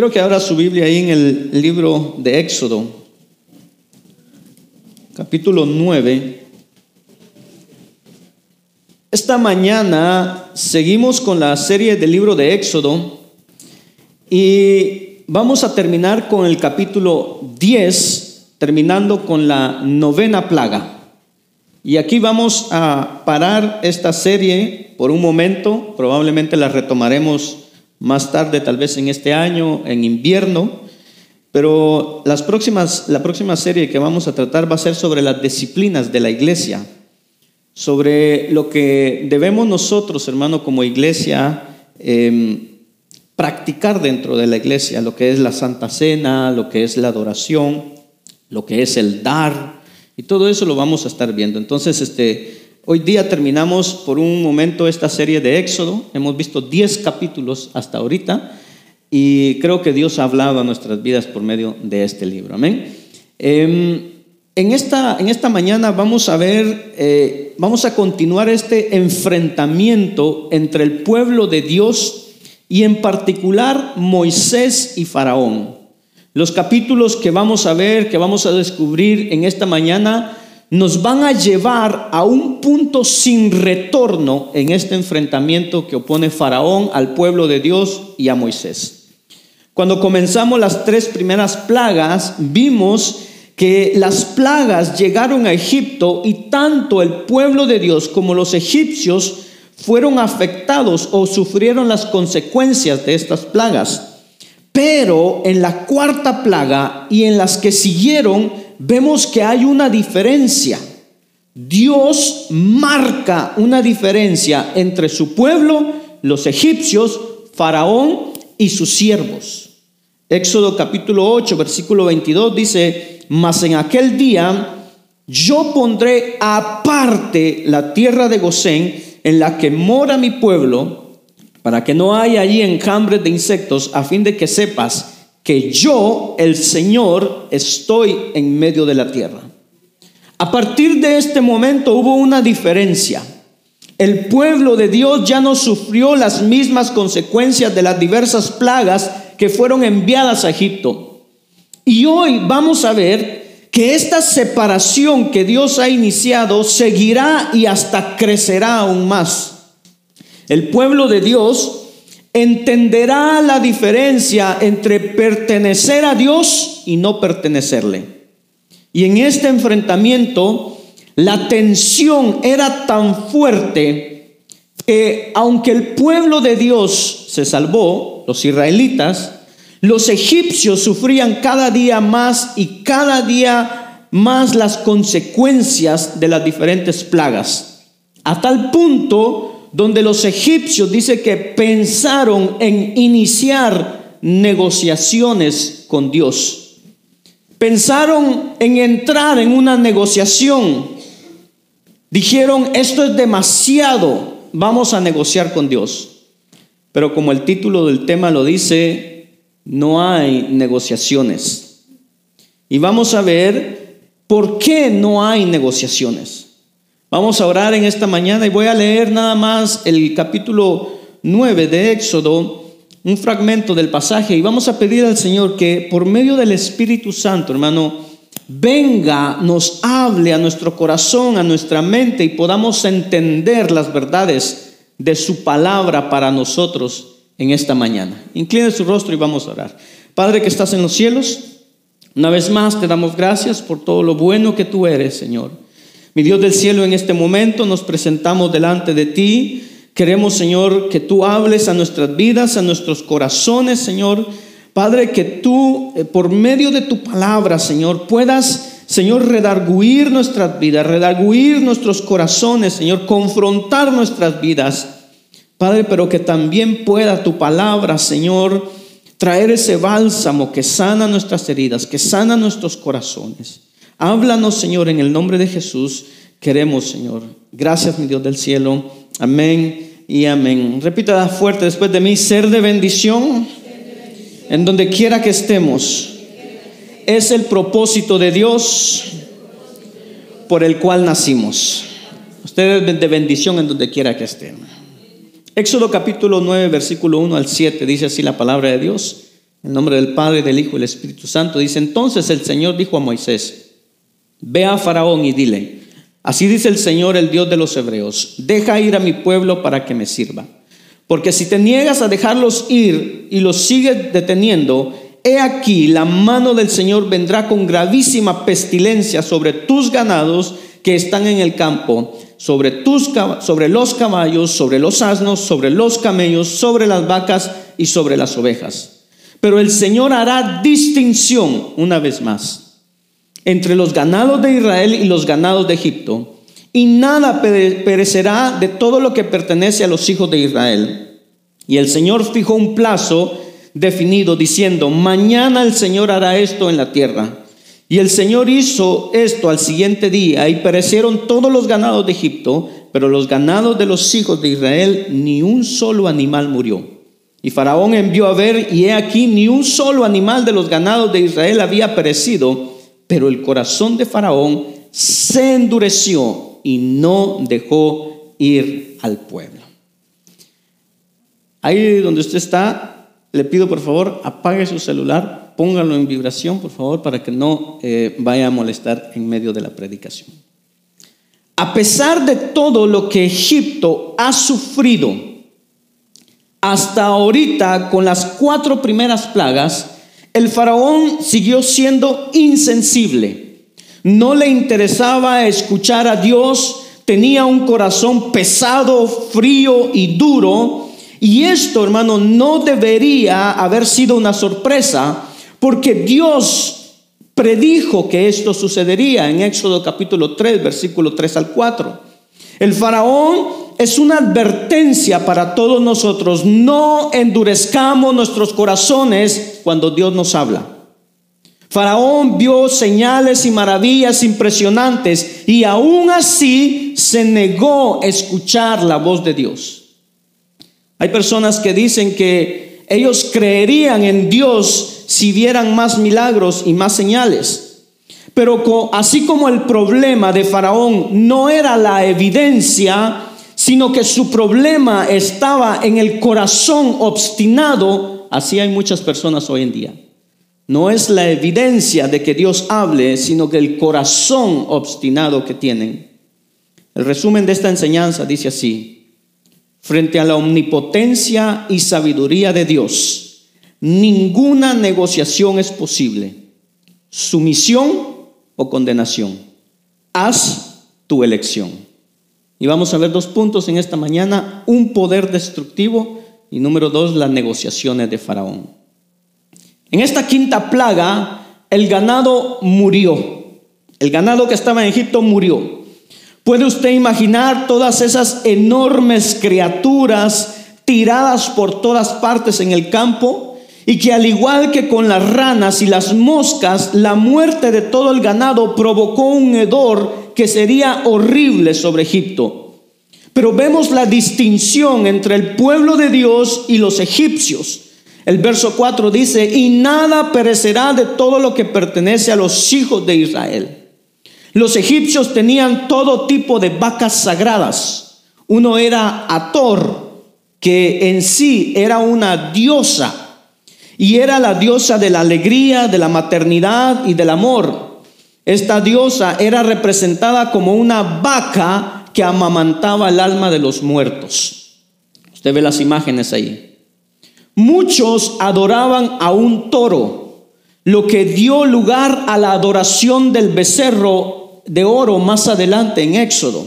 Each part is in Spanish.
Quiero que abra su Biblia ahí en el libro de Éxodo, capítulo 9. Esta mañana seguimos con la serie del libro de Éxodo y vamos a terminar con el capítulo 10, terminando con la novena plaga. Y aquí vamos a parar esta serie por un momento, probablemente la retomaremos más tarde, tal vez en este año, en invierno, pero las próximas, la próxima serie que vamos a tratar va a ser sobre las disciplinas de la iglesia, sobre lo que debemos nosotros, hermano, como iglesia, em, practicar dentro de la iglesia, lo que es la Santa Cena, lo que es la adoración, lo que es el dar, y todo eso lo vamos a estar viendo. Entonces, este, Hoy día terminamos por un momento esta serie de Éxodo. Hemos visto 10 capítulos hasta ahorita y creo que Dios ha hablado a nuestras vidas por medio de este libro. Amén. Em, en, esta, en esta mañana vamos a ver, eh, vamos a continuar este enfrentamiento entre el pueblo de Dios y en particular Moisés y Faraón. Los capítulos que vamos a ver, que vamos a descubrir en esta mañana, nos van a llevar a un punto sin retorno en este enfrentamiento que opone Faraón al pueblo de Dios y a Moisés. Cuando comenzamos las tres primeras plagas, vimos que las plagas llegaron a Egipto y tanto el pueblo de Dios como los egipcios fueron afectados o sufrieron las consecuencias de estas plagas. Pero en la cuarta plaga y en las que siguieron, vemos que hay una diferencia. Dios marca una diferencia entre su pueblo, los egipcios, Faraón y sus siervos. Éxodo capítulo 8, versículo 22 dice, mas en aquel día yo pondré aparte la tierra de Gosén en la que mora mi pueblo, para que no haya allí enjambres de insectos, a fin de que sepas que yo, el Señor, estoy en medio de la tierra. A partir de este momento hubo una diferencia. El pueblo de Dios ya no sufrió las mismas consecuencias de las diversas plagas que fueron enviadas a Egipto. Y hoy vamos a ver que esta separación que Dios ha iniciado seguirá y hasta crecerá aún más. El pueblo de Dios entenderá la diferencia entre pertenecer a Dios y no pertenecerle. Y en este enfrentamiento, la tensión era tan fuerte que aunque el pueblo de Dios se salvó, los israelitas, los egipcios sufrían cada día más y cada día más las consecuencias de las diferentes plagas. A tal punto donde los egipcios dice que pensaron en iniciar negociaciones con Dios. Pensaron en entrar en una negociación. Dijeron, esto es demasiado, vamos a negociar con Dios. Pero como el título del tema lo dice, no hay negociaciones. Y vamos a ver por qué no hay negociaciones. Vamos a orar en esta mañana y voy a leer nada más el capítulo 9 de Éxodo, un fragmento del pasaje, y vamos a pedir al Señor que por medio del Espíritu Santo, hermano, venga, nos hable a nuestro corazón, a nuestra mente y podamos entender las verdades de su palabra para nosotros en esta mañana. Incline su rostro y vamos a orar. Padre que estás en los cielos, una vez más te damos gracias por todo lo bueno que tú eres, Señor. Mi Dios del cielo, en este momento nos presentamos delante de ti. Queremos, Señor, que tú hables a nuestras vidas, a nuestros corazones, Señor. Padre, que tú, eh, por medio de tu palabra, Señor, puedas, Señor, redarguir nuestras vidas, redarguir nuestros corazones, Señor, confrontar nuestras vidas. Padre, pero que también pueda tu palabra, Señor, traer ese bálsamo que sana nuestras heridas, que sana nuestros corazones. Háblanos, Señor, en el nombre de Jesús. Queremos, Señor. Gracias, mi Dios del cielo. Amén y amén. Repita fuerte después de mí, ser de bendición en donde quiera que estemos. Es el propósito de Dios por el cual nacimos. Ustedes de bendición en donde quiera que estén. Éxodo capítulo 9, versículo 1 al 7 dice así la palabra de Dios. En nombre del Padre, del Hijo y del Espíritu Santo. Dice, entonces el Señor dijo a Moisés, ve a Faraón y dile, así dice el Señor, el Dios de los Hebreos, deja ir a mi pueblo para que me sirva. Porque si te niegas a dejarlos ir y los sigues deteniendo, he aquí la mano del Señor vendrá con gravísima pestilencia sobre tus ganados que están en el campo, sobre, tus, sobre los caballos, sobre los asnos, sobre los camellos, sobre las vacas y sobre las ovejas. Pero el Señor hará distinción una vez más entre los ganados de Israel y los ganados de Egipto, y nada perecerá de todo lo que pertenece a los hijos de Israel. Y el Señor fijó un plazo definido diciendo, mañana el Señor hará esto en la tierra. Y el Señor hizo esto al siguiente día y perecieron todos los ganados de Egipto, pero los ganados de los hijos de Israel, ni un solo animal murió. Y Faraón envió a ver, y he aquí, ni un solo animal de los ganados de Israel había perecido, pero el corazón de Faraón se endureció y no dejó ir al pueblo. Ahí donde usted está, le pido por favor, apague su celular, póngalo en vibración, por favor, para que no eh, vaya a molestar en medio de la predicación. A pesar de todo lo que Egipto ha sufrido, hasta ahorita, con las cuatro primeras plagas, el faraón siguió siendo insensible. No le interesaba escuchar a Dios, tenía un corazón pesado, frío y duro. Y esto, hermano, no debería haber sido una sorpresa, porque Dios predijo que esto sucedería en Éxodo capítulo 3, versículo 3 al 4. El faraón es una advertencia para todos nosotros. No endurezcamos nuestros corazones cuando Dios nos habla. Faraón vio señales y maravillas impresionantes y aún así se negó a escuchar la voz de Dios. Hay personas que dicen que ellos creerían en Dios si vieran más milagros y más señales. Pero así como el problema de Faraón no era la evidencia, sino que su problema estaba en el corazón obstinado, así hay muchas personas hoy en día. No es la evidencia de que Dios hable, sino que el corazón obstinado que tienen. El resumen de esta enseñanza dice así, frente a la omnipotencia y sabiduría de Dios, ninguna negociación es posible, sumisión o condenación. Haz tu elección. Y vamos a ver dos puntos en esta mañana, un poder destructivo y número dos, las negociaciones de Faraón. En esta quinta plaga, el ganado murió. El ganado que estaba en Egipto murió. ¿Puede usted imaginar todas esas enormes criaturas tiradas por todas partes en el campo? Y que al igual que con las ranas y las moscas, la muerte de todo el ganado provocó un hedor que sería horrible sobre Egipto. Pero vemos la distinción entre el pueblo de Dios y los egipcios. El verso 4 dice, y nada perecerá de todo lo que pertenece a los hijos de Israel. Los egipcios tenían todo tipo de vacas sagradas. Uno era Ator, que en sí era una diosa, y era la diosa de la alegría, de la maternidad y del amor. Esta diosa era representada como una vaca que amamantaba el alma de los muertos. Usted ve las imágenes ahí. Muchos adoraban a un toro, lo que dio lugar a la adoración del becerro de oro más adelante en Éxodo.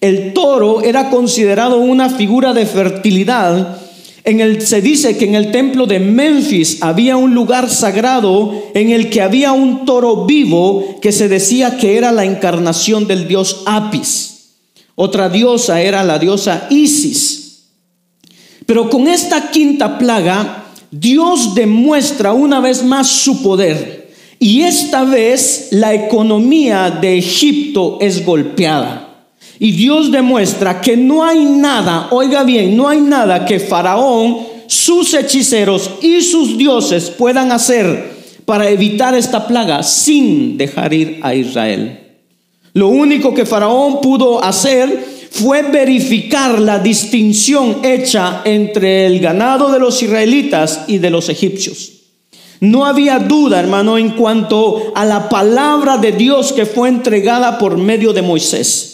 El toro era considerado una figura de fertilidad en el, se dice que en el templo de Memphis había un lugar sagrado en el que había un toro vivo que se decía que era la encarnación del dios Apis. Otra diosa era la diosa Isis. Pero con esta quinta plaga, Dios demuestra una vez más su poder. Y esta vez la economía de Egipto es golpeada. Y Dios demuestra que no hay nada, oiga bien, no hay nada que Faraón, sus hechiceros y sus dioses puedan hacer para evitar esta plaga sin dejar ir a Israel. Lo único que Faraón pudo hacer fue verificar la distinción hecha entre el ganado de los israelitas y de los egipcios. no había duda, hermano, en cuanto a la palabra de Dios que fue entregada por medio de Moisés.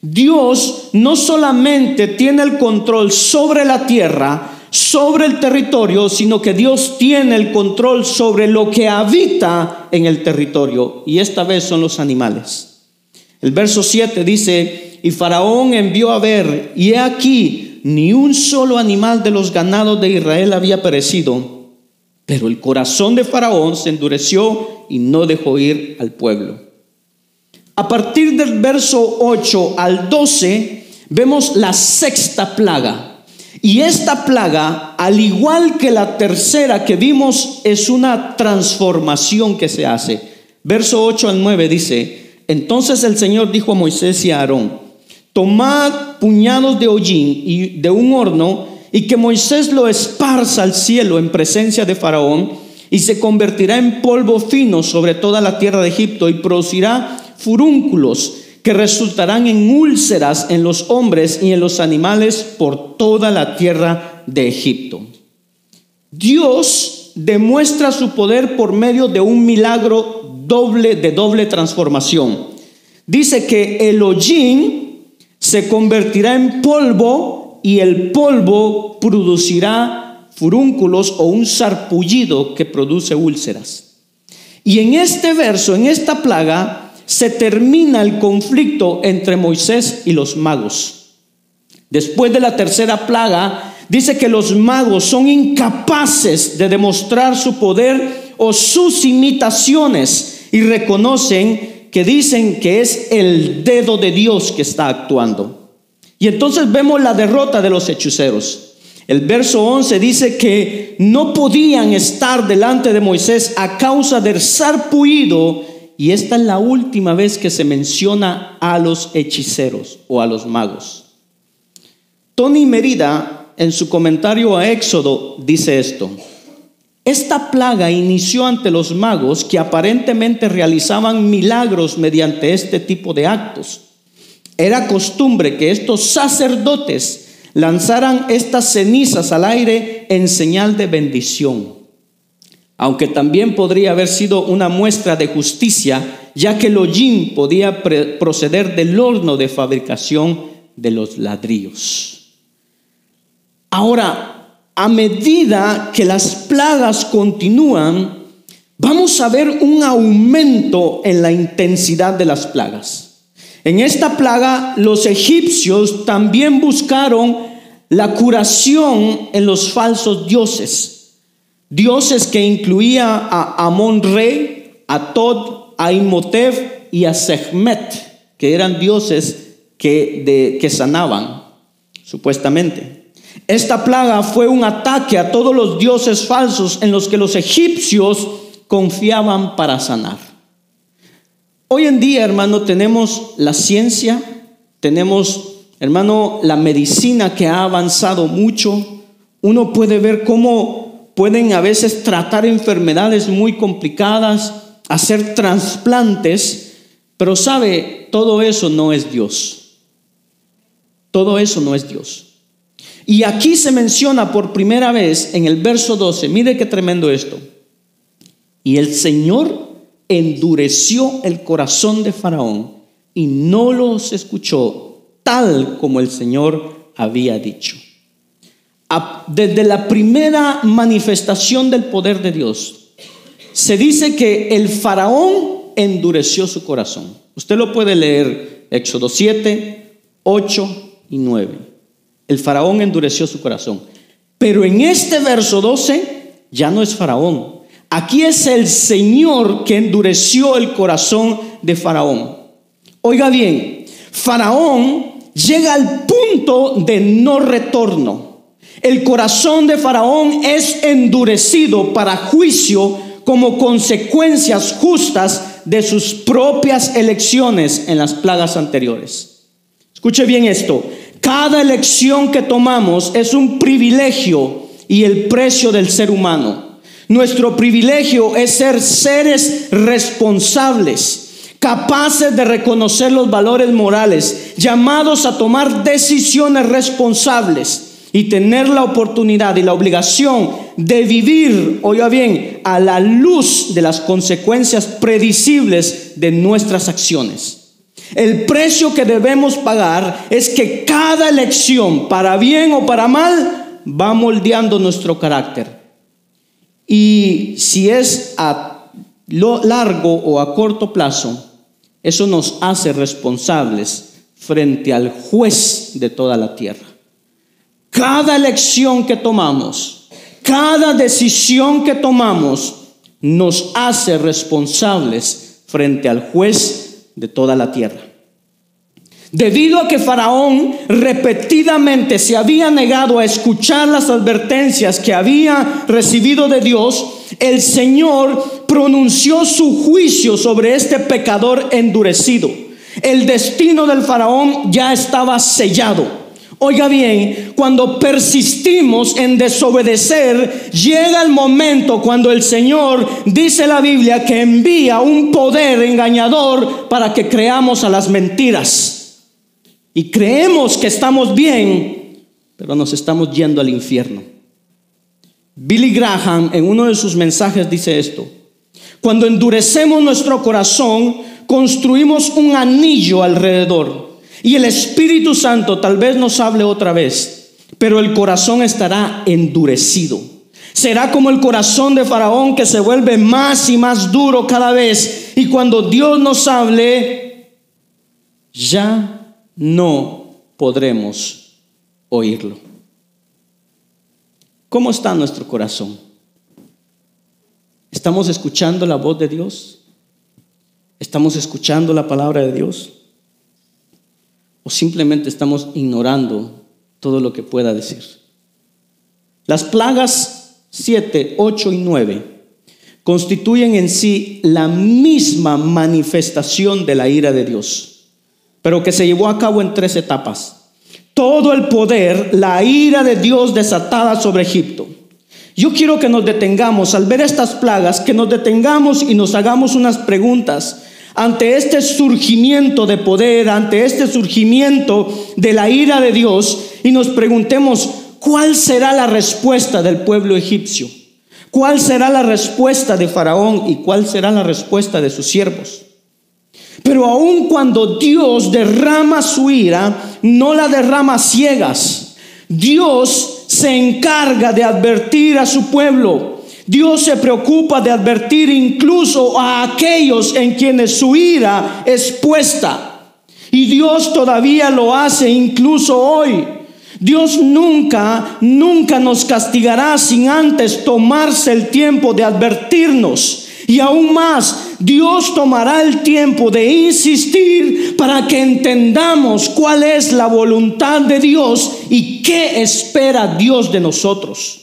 Dios no solamente tiene el control sobre la tierra, sobre el territorio, sino que Dios tiene el control sobre lo que habita en el territorio. Y esta vez son los animales. El verso 7 dice, y Faraón envió a ver, y he aquí, ni un solo animal de los ganados de Israel había perecido. Pero el corazón de Faraón se endureció y no dejó ir al pueblo. A partir del verso 8 al 12 vemos la sexta plaga. Y esta plaga, al igual que la tercera que vimos, es una transformación que se hace. Verso 8 al 9 dice, entonces el Señor dijo a Moisés y a Aarón, tomad puñados de hollín y de un horno y que Moisés lo esparza al cielo en presencia de Faraón y se convertirá en polvo fino sobre toda la tierra de Egipto y producirá furúnculos que resultarán en úlceras en los hombres y en los animales por toda la tierra de Egipto. Dios demuestra su poder por medio de un milagro doble de doble transformación. Dice que el hollín se convertirá en polvo y el polvo producirá furúnculos o un sarpullido que produce úlceras. Y en este verso, en esta plaga, se termina el conflicto entre Moisés y los magos. Después de la tercera plaga, dice que los magos son incapaces de demostrar su poder o sus imitaciones y reconocen que dicen que es el dedo de Dios que está actuando. Y entonces vemos la derrota de los hechiceros. El verso 11 dice que no podían estar delante de Moisés a causa del sarpullido y esta es la última vez que se menciona a los hechiceros o a los magos. Tony Merida, en su comentario a Éxodo, dice esto. Esta plaga inició ante los magos que aparentemente realizaban milagros mediante este tipo de actos. Era costumbre que estos sacerdotes lanzaran estas cenizas al aire en señal de bendición aunque también podría haber sido una muestra de justicia, ya que el hollín podía proceder del horno de fabricación de los ladrillos. Ahora, a medida que las plagas continúan, vamos a ver un aumento en la intensidad de las plagas. En esta plaga, los egipcios también buscaron la curación en los falsos dioses Dioses que incluía a Amón rey, a Tod, a Imhotep y a Sehmet, que eran dioses que, de, que sanaban, supuestamente. Esta plaga fue un ataque a todos los dioses falsos en los que los egipcios confiaban para sanar. Hoy en día, hermano, tenemos la ciencia, tenemos, hermano, la medicina que ha avanzado mucho. Uno puede ver cómo pueden a veces tratar enfermedades muy complicadas, hacer trasplantes, pero sabe, todo eso no es Dios. Todo eso no es Dios. Y aquí se menciona por primera vez en el verso 12, mire qué tremendo esto. Y el Señor endureció el corazón de Faraón y no los escuchó tal como el Señor había dicho desde la primera manifestación del poder de Dios, se dice que el faraón endureció su corazón. Usted lo puede leer, Éxodo 7, 8 y 9. El faraón endureció su corazón. Pero en este verso 12 ya no es faraón. Aquí es el Señor que endureció el corazón de faraón. Oiga bien, faraón llega al punto de no retorno. El corazón de Faraón es endurecido para juicio como consecuencias justas de sus propias elecciones en las plagas anteriores. Escuche bien esto. Cada elección que tomamos es un privilegio y el precio del ser humano. Nuestro privilegio es ser seres responsables capaces de reconocer los valores morales, llamados a tomar decisiones responsables y tener la oportunidad y la obligación de vivir, oiga bien, a la luz de las consecuencias predecibles de nuestras acciones. El precio que debemos pagar es que cada elección, para bien o para mal, va moldeando nuestro carácter. Y si es a lo largo o a corto plazo, eso nos hace responsables frente al juez de toda la tierra. Cada elección que tomamos, cada decisión que tomamos, nos hace responsables frente al juez de toda la tierra. Debido a que Faraón repetidamente se había negado a escuchar las advertencias que había recibido de Dios, el Señor pronunció su juicio sobre este pecador endurecido. El destino del faraón ya estaba sellado. Oiga bien, cuando persistimos en desobedecer, llega el momento cuando el Señor, dice la Biblia, que envía un poder engañador para que creamos a las mentiras. Y creemos que estamos bien, pero nos estamos yendo al infierno. Billy Graham en uno de sus mensajes dice esto. Cuando endurecemos nuestro corazón, construimos un anillo alrededor. Y el Espíritu Santo tal vez nos hable otra vez, pero el corazón estará endurecido. Será como el corazón de Faraón que se vuelve más y más duro cada vez. Y cuando Dios nos hable, ya no podremos oírlo. ¿Cómo está nuestro corazón? ¿Estamos escuchando la voz de Dios? ¿Estamos escuchando la palabra de Dios? ¿O simplemente estamos ignorando todo lo que pueda decir? Las plagas 7, 8 y 9 constituyen en sí la misma manifestación de la ira de Dios, pero que se llevó a cabo en tres etapas. Todo el poder, la ira de Dios desatada sobre Egipto yo quiero que nos detengamos al ver estas plagas, que nos detengamos y nos hagamos unas preguntas ante este surgimiento de poder, ante este surgimiento de la ira de Dios y nos preguntemos, ¿cuál será la respuesta del pueblo egipcio? ¿Cuál será la respuesta de Faraón y cuál será la respuesta de sus siervos? Pero aun cuando Dios derrama su ira, no la derrama ciegas. Dios se encarga de advertir a su pueblo. Dios se preocupa de advertir incluso a aquellos en quienes su ira es puesta. Y Dios todavía lo hace incluso hoy. Dios nunca, nunca nos castigará sin antes tomarse el tiempo de advertirnos y aún más, Dios tomará el tiempo de insistir para que entendamos cuál es la voluntad de Dios y qué espera Dios de nosotros.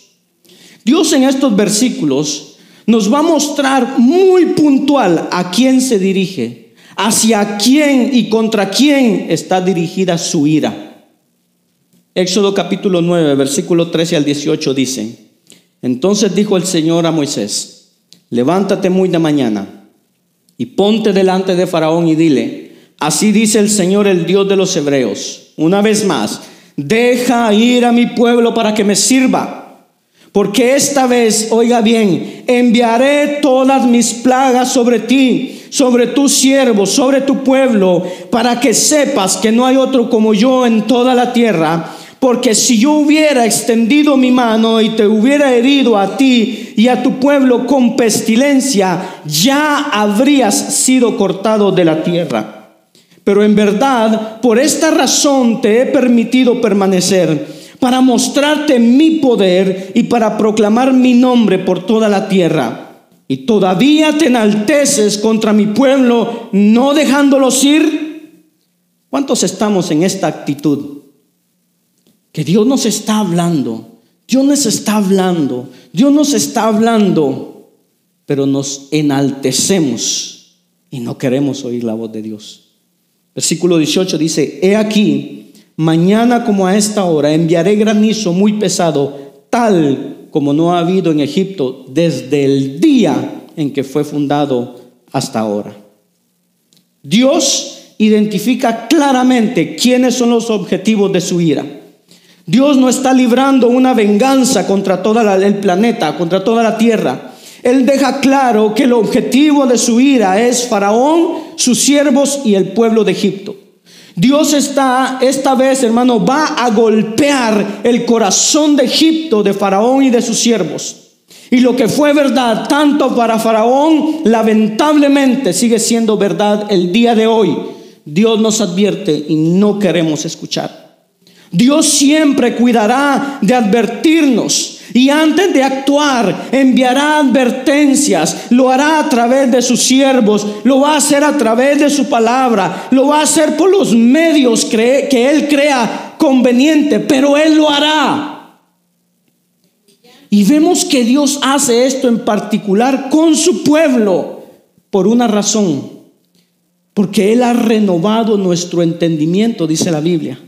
Dios en estos versículos nos va a mostrar muy puntual a quién se dirige, hacia quién y contra quién está dirigida su ira. Éxodo capítulo 9, versículo 13 al 18 dice, entonces dijo el Señor a Moisés, levántate muy de mañana y ponte delante de Faraón y dile, así dice el Señor, el Dios de los hebreos, una vez más, deja ir a mi pueblo para que me sirva. Porque esta vez, oiga bien, enviaré todas mis plagas sobre ti, sobre tu siervo, sobre tu pueblo, para que sepas que no hay otro como yo en toda la tierra porque si yo hubiera extendido mi mano y te hubiera herido a ti y a tu pueblo con pestilencia, ya habrías sido cortado de la tierra. Pero en verdad, por esta razón te he permitido permanecer, para mostrarte mi poder y para proclamar mi nombre por toda la tierra. Y todavía te enalteces contra mi pueblo, no dejándolos ir. ¿Cuántos estamos en esta actitud? que Dios nos está hablando, Dios nos está hablando, Dios nos está hablando, pero nos enaltecemos y no queremos oír la voz de Dios. Versículo 18 dice, he aquí, mañana como a esta hora enviaré granizo muy pesado, tal como no ha habido en Egipto desde el día en que fue fundado hasta ahora. Dios identifica claramente quiénes son los objetivos de su ira. Dios no está librando una venganza contra todo el planeta, contra toda la tierra. Él deja claro que el objetivo de su ira es Faraón, sus siervos y el pueblo de Egipto. Dios está, esta vez, hermano, va a golpear el corazón de Egipto, de Faraón y de sus siervos. Y lo que fue verdad tanto para Faraón, lamentablemente sigue siendo verdad el día de hoy. Dios nos advierte y no queremos escuchar. Dios siempre cuidará de advertirnos y antes de actuar, enviará advertencias, lo hará a través de sus siervos, lo va a hacer a través de su palabra, lo va a hacer por los medios que Él crea conveniente, pero Él lo hará. Y vemos que Dios hace esto en particular con su pueblo por una razón, porque Él ha renovado nuestro entendimiento, dice la Biblia,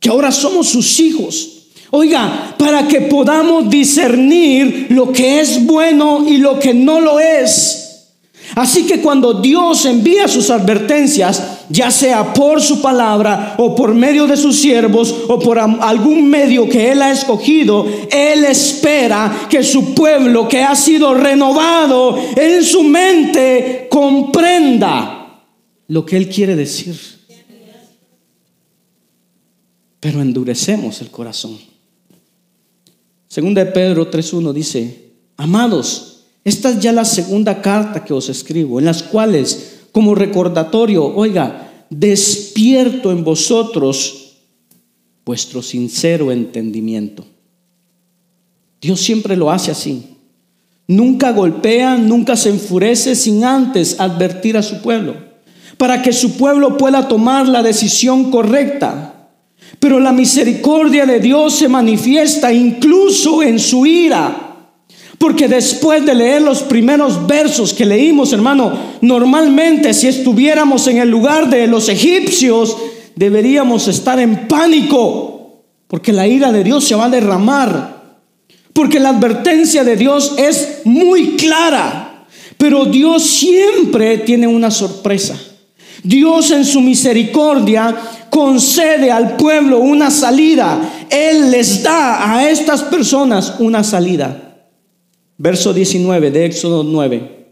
que ahora somos sus hijos. Oiga, para que podamos discernir lo que es bueno y lo que no lo es. Así que cuando Dios envía sus advertencias, ya sea por su palabra o por medio de sus siervos o por algún medio que Él ha escogido, Él espera que su pueblo que ha sido renovado en su mente comprenda lo que Él quiere decir. Pero endurecemos el corazón. Segunda de Pedro 3.1 dice, amados, esta es ya la segunda carta que os escribo, en las cuales, como recordatorio, oiga, despierto en vosotros vuestro sincero entendimiento. Dios siempre lo hace así. Nunca golpea, nunca se enfurece sin antes advertir a su pueblo, para que su pueblo pueda tomar la decisión correcta pero la misericordia de Dios se manifiesta incluso en su ira. Porque después de leer los primeros versos que leímos, hermano, normalmente si estuviéramos en el lugar de los egipcios, deberíamos estar en pánico. Porque la ira de Dios se va a derramar. Porque la advertencia de Dios es muy clara. Pero Dios siempre tiene una sorpresa. Dios en su misericordia concede al pueblo una salida. Él les da a estas personas una salida. Verso 19 de Éxodo 9.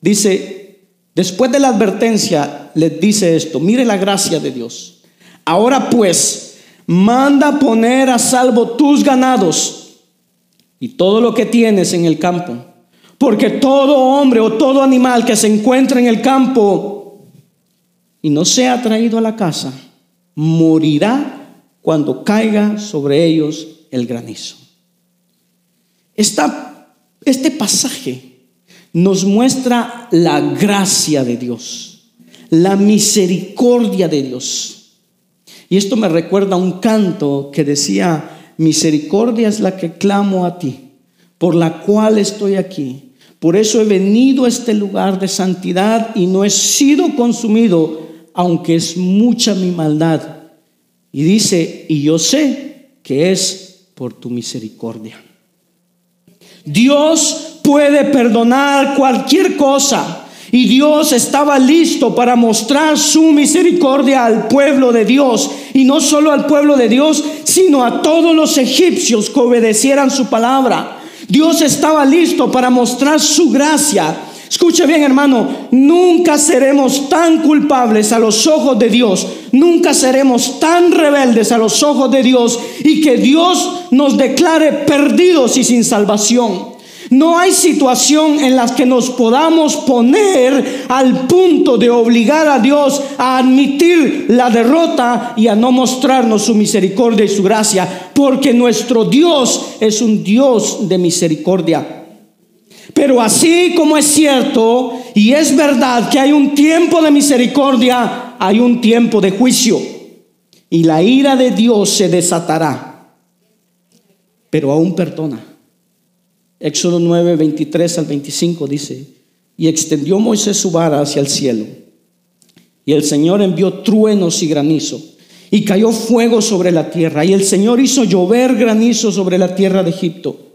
Dice, después de la advertencia, les dice esto, mire la gracia de Dios. Ahora pues, manda poner a salvo tus ganados y todo lo que tienes en el campo. Porque todo hombre o todo animal que se encuentre en el campo y no sea traído a la casa, morirá cuando caiga sobre ellos el granizo. este pasaje nos muestra la gracia de Dios, la misericordia de Dios. Y esto me recuerda a un canto que decía, misericordia es la que clamo a ti, por la cual estoy aquí. Por eso he venido a este lugar de santidad y no he sido consumido aunque es mucha mi maldad. Y dice, y yo sé que es por tu misericordia. Dios puede perdonar cualquier cosa. Y Dios estaba listo para mostrar su misericordia al pueblo de Dios. Y no solo al pueblo de Dios, sino a todos los egipcios que obedecieran su palabra. Dios estaba listo para mostrar su gracia Escuche bien, hermano, nunca seremos tan culpables a los ojos de Dios, nunca seremos tan rebeldes a los ojos de Dios y que Dios nos declare perdidos y sin salvación. No hay situación en la que nos podamos poner al punto de obligar a Dios a admitir la derrota y a no mostrarnos su misericordia y su gracia, porque nuestro Dios es un Dios de misericordia. Pero así como es cierto y es verdad que hay un tiempo de misericordia, hay un tiempo de juicio. Y la ira de Dios se desatará. Pero aún perdona. Éxodo 9, 23 al 25 dice, y extendió Moisés su vara hacia el cielo. Y el Señor envió truenos y granizo. Y cayó fuego sobre la tierra. Y el Señor hizo llover granizo sobre la tierra de Egipto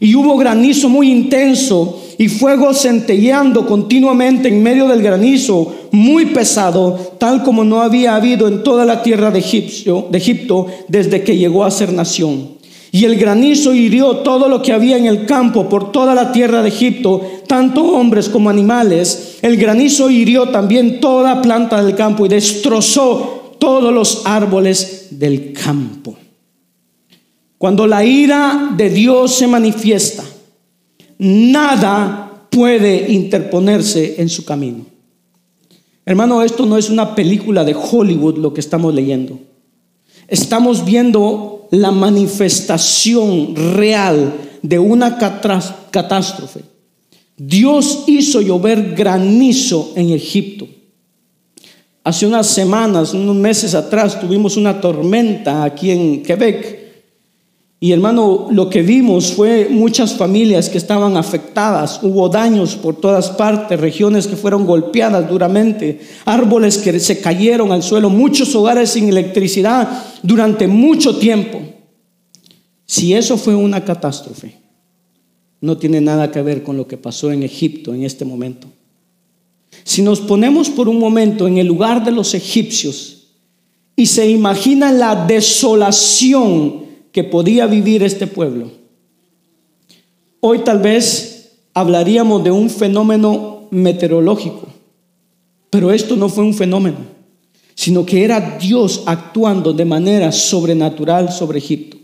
y hubo granizo muy intenso y fuego centelleando continuamente en medio del granizo, muy pesado, tal como no había habido en toda la tierra de, de Egipto desde que llegó a ser nación. Y el granizo hirió todo lo que había en el campo por toda la tierra de Egipto, tanto hombres como animales. El granizo hirió también toda planta del campo y destrozó todos los árboles del campo. Cuando la ira de Dios se manifiesta, nada puede interponerse en su camino. Hermano, esto no es una película de Hollywood lo que estamos leyendo. Estamos viendo la manifestación real de una catástrofe. Dios hizo llover granizo en Egipto. Hace unas semanas, unos meses atrás, tuvimos una tormenta aquí en Quebec y hermano, lo que vimos fue muchas familias que estaban afectadas, hubo daños por todas partes, regiones que fueron golpeadas duramente, árboles que se cayeron al suelo, muchos hogares sin electricidad durante mucho tiempo. Si eso fue una catástrofe, no tiene nada que ver con lo que pasó en Egipto en este momento. Si nos ponemos por un momento en el lugar de los egipcios y se imagina la desolación, que podía vivir este pueblo. Hoy tal vez hablaríamos de un fenómeno meteorológico, pero esto no fue un fenómeno, sino que era Dios actuando de manera sobrenatural sobre Egipto.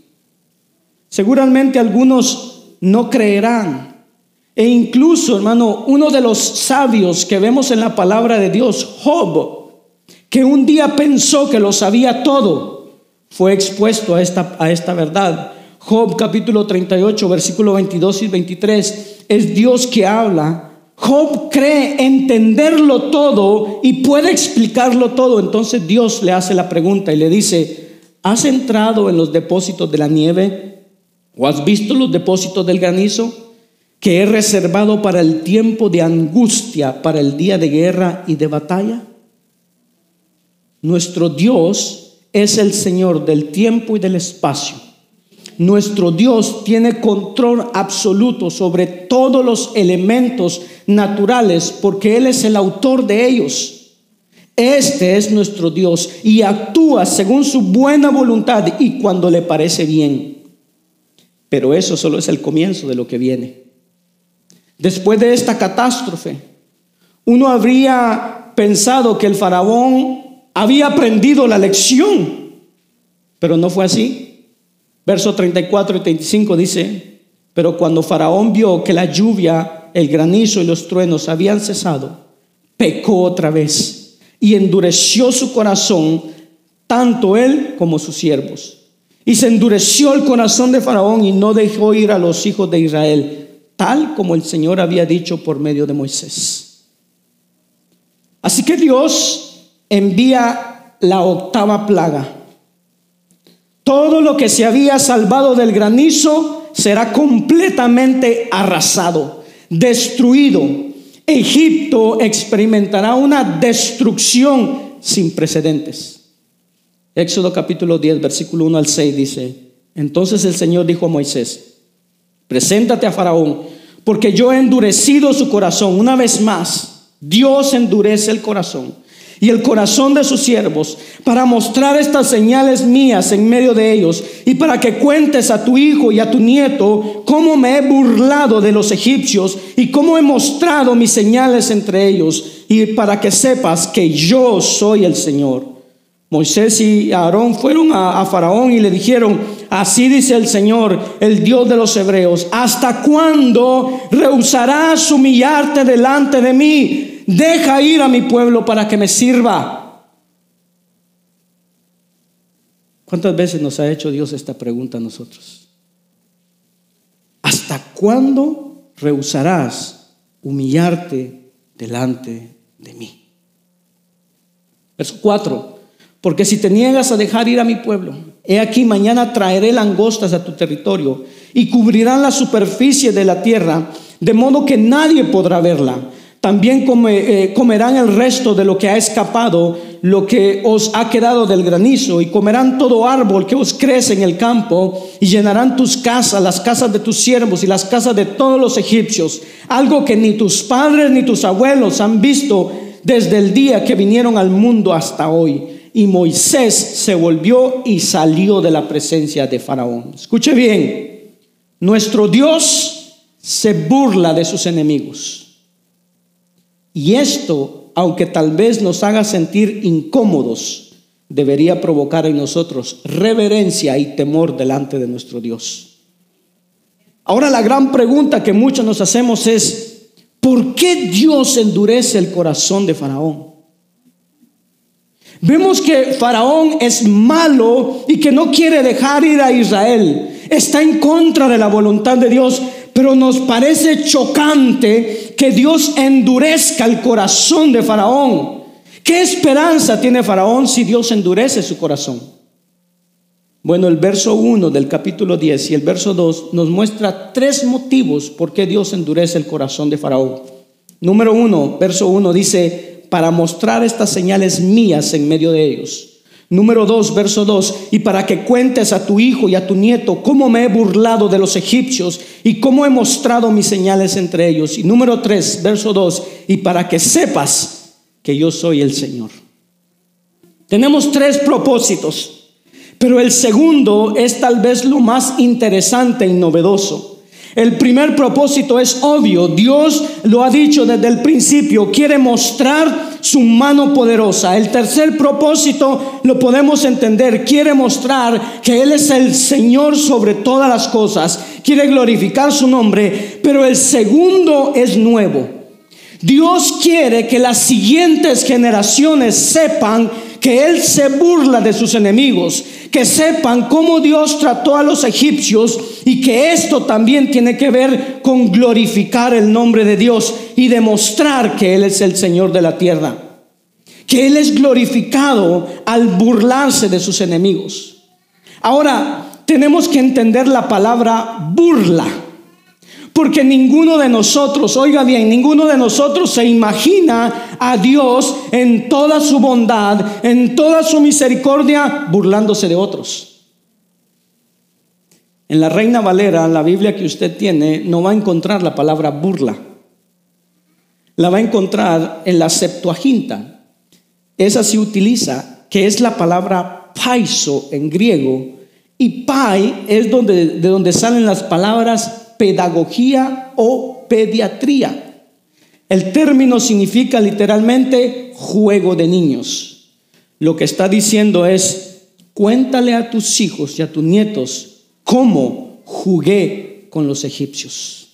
Seguramente algunos no creerán, e incluso, hermano, uno de los sabios que vemos en la palabra de Dios, Job, que un día pensó que lo sabía todo, fue expuesto a esta, a esta verdad. Job capítulo 38, versículo 22 y 23, es Dios que habla. Job cree entenderlo todo y puede explicarlo todo. Entonces Dios le hace la pregunta y le dice, ¿has entrado en los depósitos de la nieve? ¿O has visto los depósitos del granizo? que he reservado para el tiempo de angustia, para el día de guerra y de batalla? Nuestro Dios es el Señor del tiempo y del espacio. Nuestro Dios tiene control absoluto sobre todos los elementos naturales porque Él es el autor de ellos. Este es nuestro Dios y actúa según su buena voluntad y cuando le parece bien. Pero eso solo es el comienzo de lo que viene. Después de esta catástrofe, uno habría pensado que el faraón había aprendido la lección, pero no fue así. Verso 34 y 35 dice, pero cuando Faraón vio que la lluvia, el granizo y los truenos habían cesado, pecó otra vez y endureció su corazón, tanto él como sus siervos. Y se endureció el corazón de Faraón y no dejó ir a los hijos de Israel, tal como el Señor había dicho por medio de Moisés. Así que Dios envía la octava plaga. Todo lo que se había salvado del granizo será completamente arrasado, destruido. Egipto experimentará una destrucción sin precedentes. Éxodo capítulo 10, versículo 1 al 6 dice, entonces el Señor dijo a Moisés, preséntate a Faraón, porque yo he endurecido su corazón. Una vez más, Dios endurece el corazón y el corazón de sus siervos para mostrar estas señales mías en medio de ellos y para que cuentes a tu hijo y a tu nieto cómo me he burlado de los egipcios y cómo he mostrado mis señales entre ellos y para que sepas que yo soy el Señor. Moisés y Aarón fueron a, a, Faraón y le dijeron, así dice el Señor, el Dios de los hebreos, ¿hasta cuándo rehusarás humillarte delante de mí? Deja ir a mi pueblo para que me sirva. ¿Cuántas veces nos ha hecho Dios esta pregunta a nosotros? ¿Hasta cuándo rehusarás humillarte delante de mí? Verso 4. Porque si te niegas a dejar ir a mi pueblo, he aquí mañana traeré langostas a tu territorio y cubrirán la superficie de la tierra, de modo que nadie podrá verla también eh, comerán el resto de lo que ha escapado, lo que os ha quedado del granizo, y comerán todo árbol que os crece en el campo, y llenarán tus casas, las casas de tus siervos y las casas de todos los egipcios, algo que ni tus padres ni tus abuelos han visto, desde el día que vinieron al mundo hasta hoy. Y Moisés se volvió y salió de la presencia de Faraón. Escuche bien, nuestro Dios se burla de sus enemigos. Y esto, aunque tal vez nos haga sentir incómodos, debería provocar en nosotros reverencia y temor delante de nuestro Dios. Ahora la gran pregunta que muchos nos hacemos es, ¿por qué Dios endurece el corazón de Faraón? Vemos que Faraón es malo y que no quiere dejar ir a Israel. Está en contra de la voluntad de Dios, pero nos parece chocante que Dios endurezca el corazón de Faraón. ¿Qué esperanza tiene Faraón si Dios endurece su corazón? Bueno, el verso 1 del capítulo 10 y el verso 2 nos muestra tres motivos por qué Dios endurece el corazón de Faraón. Número 1, verso 1 dice, para mostrar estas señales mías en medio de ellos. Número 2, verso 2, y para que cuentes a tu hijo y a tu nieto cómo me he burlado de los egipcios y cómo he mostrado mis señales entre ellos. Y número 3, verso 2, y para que sepas que yo soy el Señor. Tenemos tres propósitos pero el segundo es tal vez lo más interesante y novedoso. El primer propósito es obvio. Dios lo ha dicho desde el principio. Quiere mostrar su mano poderosa. El tercer propósito lo podemos entender. Quiere mostrar que Él es el Señor sobre todas las cosas. Quiere glorificar su nombre. Pero el segundo es nuevo. Dios quiere que las siguientes generaciones sepan que Él se burla de sus enemigos, que sepan cómo Dios trató a los egipcios y que esto también tiene que ver con glorificar el nombre de Dios y demostrar que Él es el Señor de la tierra, que Él es glorificado al burlarse de sus enemigos. Ahora, tenemos que entender la palabra burla. Porque ninguno de nosotros, oiga bien, ninguno de nosotros se imagina a Dios en toda su bondad, en toda su misericordia, burlándose de otros. En la Reina Valera, la Biblia que usted tiene, no va a encontrar la palabra burla. La va a encontrar en la Septuaginta. Esa se utiliza, que es la palabra paiso en griego. Y pai es donde, de donde salen las palabras pedagogía o pediatría. El término significa literalmente juego de niños. Lo que está diciendo es, cuéntale a tus hijos y a tus nietos cómo jugué con los egipcios.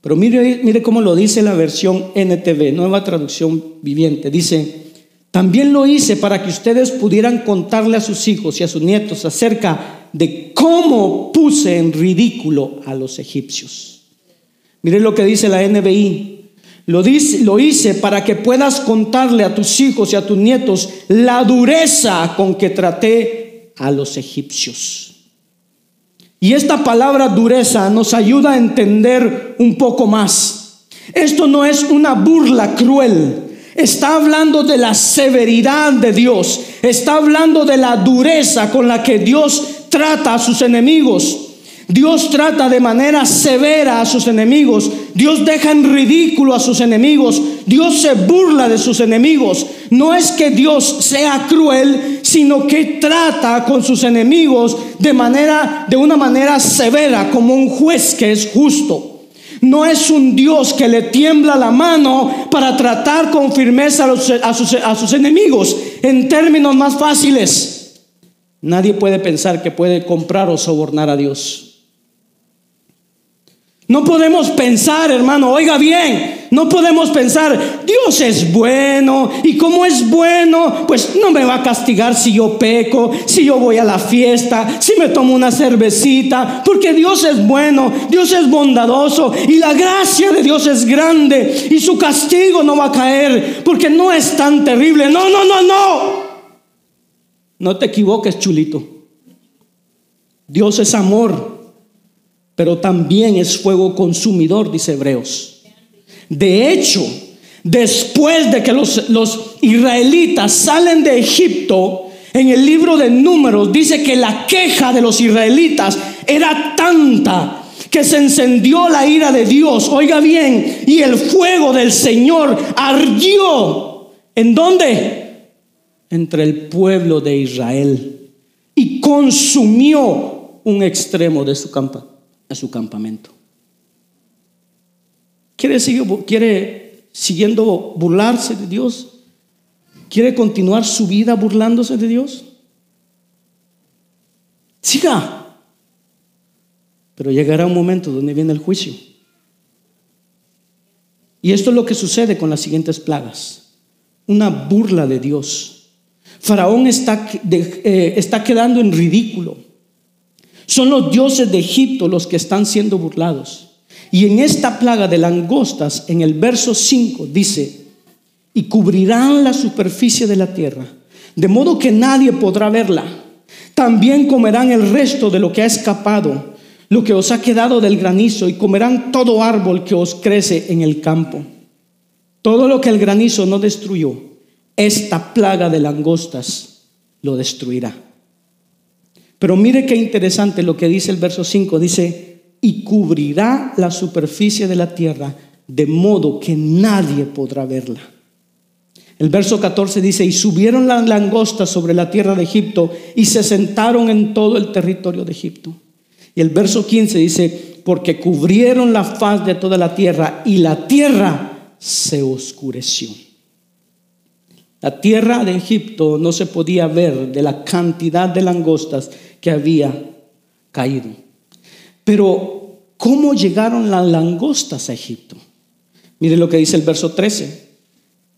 Pero mire, mire cómo lo dice la versión NTV, nueva traducción viviente. Dice, también lo hice para que ustedes pudieran contarle a sus hijos y a sus nietos acerca de cómo puse en ridículo a los egipcios. Miren lo que dice la NBI. Lo, lo hice para que puedas contarle a tus hijos y a tus nietos la dureza con que traté a los egipcios. Y esta palabra dureza nos ayuda a entender un poco más. Esto no es una burla cruel. Está hablando de la severidad de Dios. Está hablando de la dureza con la que Dios trata a sus enemigos. Dios trata de manera severa a sus enemigos. Dios deja en ridículo a sus enemigos. Dios se burla de sus enemigos. No es que Dios sea cruel, sino que trata con sus enemigos de manera de una manera severa como un juez que es justo. No es un Dios que le tiembla la mano para tratar con firmeza a, sus, a sus enemigos. En términos más fáciles, Nadie puede pensar que puede comprar o sobornar a Dios. No podemos pensar, hermano, oiga bien, no podemos pensar, Dios es bueno y como es bueno, pues no me va a castigar si yo peco, si yo voy a la fiesta, si me tomo una cervecita, porque Dios es bueno, Dios es bondadoso y la gracia de Dios es grande y su castigo no va a caer porque no es tan terrible. No, no, no, no. No te equivoques, chulito. Dios es amor, pero también es fuego consumidor, dice Hebreos. De hecho, después de que los, los israelitas salen de Egipto, en el libro de números dice que la queja de los israelitas era tanta que se encendió la ira de Dios, oiga bien, y el fuego del Señor ardió ¿En dónde? Entre el pueblo de Israel. Y consumió un extremo de su, campa, de su campamento. ¿Quiere, ¿Quiere siguiendo burlarse de Dios? ¿Quiere continuar su vida burlándose de Dios? Siga. Pero llegará un momento donde viene el juicio. Y esto es lo que sucede con las siguientes plagas. Una burla de Dios. Faraón está, eh, está quedando en ridículo. Son los dioses de Egipto los que están siendo burlados. Y en esta plaga de langostas, en el verso 5, dice, y cubrirán la superficie de la tierra, de modo que nadie podrá verla. También comerán el resto de lo que ha escapado, lo que os ha quedado del granizo, y comerán todo árbol que os crece en el campo. Todo lo que el granizo no destruyó, esta plaga de langostas lo destruirá. Pero mire qué interesante lo que dice el verso 5. Dice, y cubrirá la superficie de la tierra de modo que nadie podrá verla. El verso 14 dice, y subieron las langostas sobre la tierra de Egipto y se sentaron en todo el territorio de Egipto. Y el verso 15 dice, porque cubrieron la faz de toda la tierra y la tierra se oscureció. La tierra de Egipto no se podía ver de la cantidad de langostas que había caído. Pero, ¿cómo llegaron las langostas a Egipto? Mire lo que dice el verso 13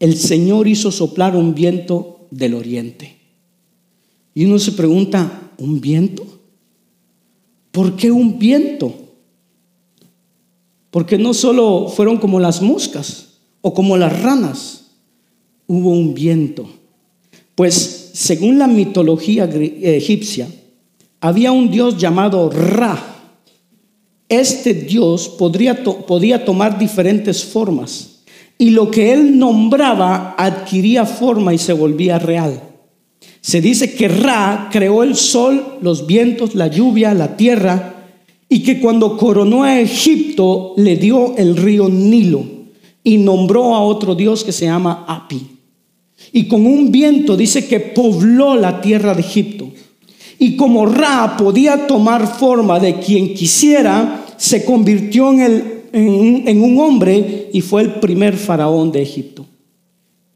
el Señor hizo soplar un viento del oriente. Y uno se pregunta, ¿un viento? ¿Por qué un viento? Porque no solo fueron como las moscas o como las ranas, hubo un viento. Pues según la mitología egipcia, había un dios llamado Ra. Este dios podría podía tomar diferentes formas y lo que él nombraba adquiría forma y se volvía real. Se dice que Ra creó el sol, los vientos, la lluvia, la tierra, y que cuando coronó a Egipto le dio el río Nilo y nombró a otro dios que se llama Api. Y con un viento dice que pobló la tierra de Egipto. Y como Ra podía tomar forma de quien quisiera, se convirtió en en un, hombre y fue el primer faraón de Egipto.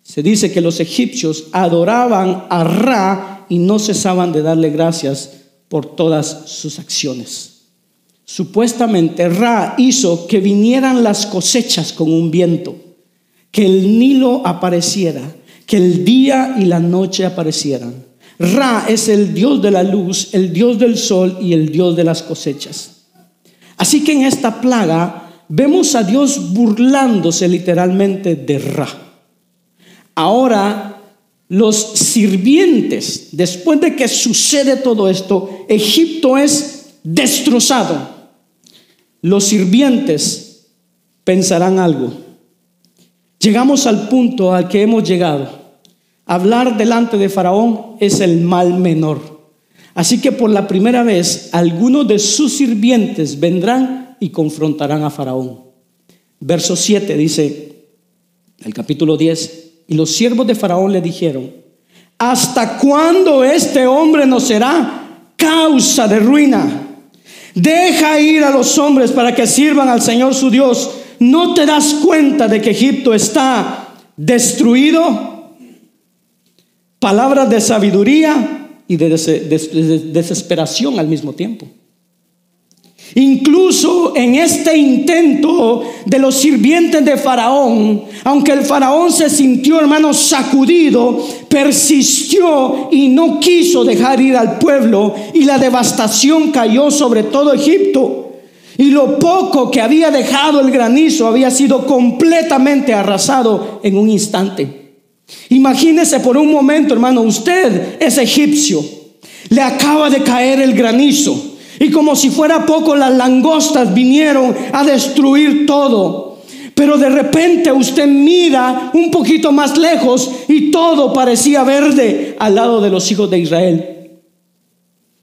Se dice que los egipcios adoraban a Ra y no cesaban de darle gracias por todas sus acciones. Supuestamente Ra hizo que vinieran las cosechas con un viento, que el Nilo apareciera, que el día y la noche aparecieran. Ra es el Dios de la luz, el Dios del sol y el Dios de las cosechas. Así que en esta plaga vemos a Dios burlándose literalmente de Ra. Ahora, los sirvientes, después de que sucede todo esto, Egipto es destrozado. Los sirvientes pensarán algo. Llegamos al punto al que hemos llegado. Hablar delante de Faraón es el mal menor. Así que por la primera vez algunos de sus sirvientes vendrán y confrontarán a Faraón. Verso 7 dice, el capítulo 10, y los siervos de Faraón le dijeron, ¿hasta cuándo este hombre nos será causa de ruina? Deja ir a los hombres para que sirvan al Señor su Dios. ¿No te das cuenta de que Egipto está destruido? Palabras de sabiduría y de desesperación al mismo tiempo. Incluso en este intento de los sirvientes de Faraón, aunque el Faraón se sintió, hermano, sacudido, persistió y no quiso dejar ir al pueblo y la devastación cayó sobre todo Egipto. Y lo poco que había dejado el granizo había sido completamente arrasado en un instante. Imagínese por un momento, hermano, usted es egipcio, le acaba de caer el granizo. Y como si fuera poco, las langostas vinieron a destruir todo. Pero de repente usted mira un poquito más lejos y todo parecía verde al lado de los hijos de Israel.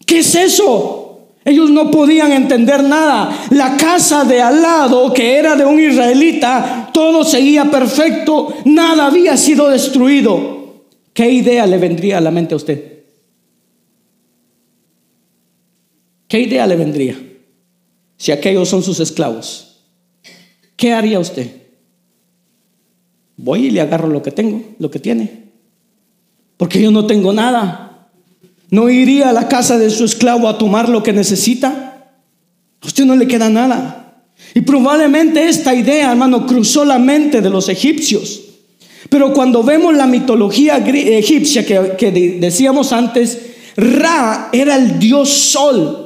¿Qué es eso? Ellos no podían entender nada. La casa de al lado, que era de un israelita, todo seguía perfecto, nada había sido destruido. ¿Qué idea le vendría a la mente a usted? ¿Qué idea le vendría si aquellos son sus esclavos? ¿Qué haría usted? Voy y le agarro lo que tengo, lo que tiene. Porque yo no tengo nada. ¿No iría a la casa de su esclavo a tomar lo que necesita? A usted no le queda nada. Y probablemente esta idea, hermano, cruzó la mente de los egipcios. Pero cuando vemos la mitología egipcia que, decíamos antes, Ra era el dios sol.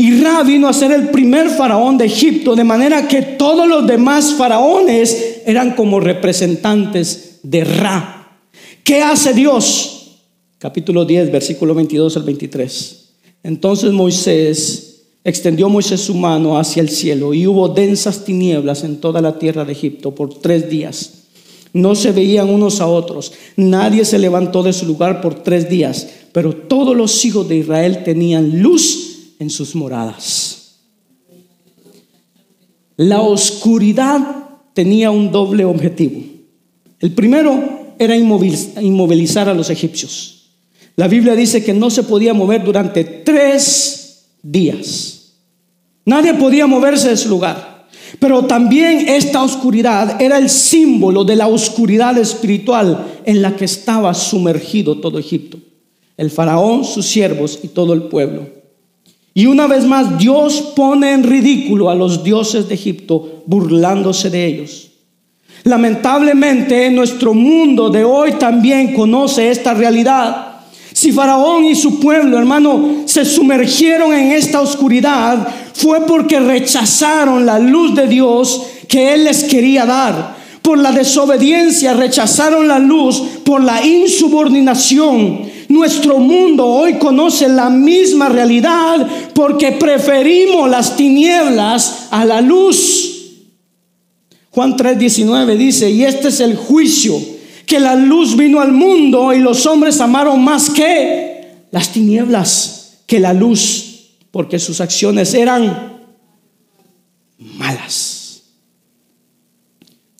Y Ra vino a ser el primer faraón de Egipto, de manera que todos los demás faraones eran como representantes de Ra. ¿Qué hace Dios? capítulo 10, versículo 22 al 23. Entonces Moisés extendió Moisés su mano hacia el cielo y hubo densas tinieblas en toda la tierra de Egipto por tres días. No se veían unos a otros, nadie se levantó de su lugar por tres días, pero todos los hijos de Israel tenían luz en sus moradas. La oscuridad tenía un doble objetivo. El primero era inmovilizar a los egipcios. La Biblia dice que no se podía mover durante tres días. Nadie podía moverse de su lugar. Pero también esta oscuridad era el símbolo de la oscuridad espiritual en la que estaba sumergido todo Egipto. El faraón, sus siervos y todo el pueblo. Y una vez más Dios pone en ridículo a los dioses de Egipto burlándose de ellos. Lamentablemente nuestro mundo de hoy también conoce esta realidad. Si Faraón y su pueblo, hermano, se sumergieron en esta oscuridad, fue porque rechazaron la luz de Dios que Él les quería dar. Por la desobediencia rechazaron la luz, por la insubordinación. Nuestro mundo hoy conoce la misma realidad porque preferimos las tinieblas a la luz. Juan 3:19 dice, y este es el juicio que la luz vino al mundo y los hombres amaron más que las tinieblas, que la luz, porque sus acciones eran malas.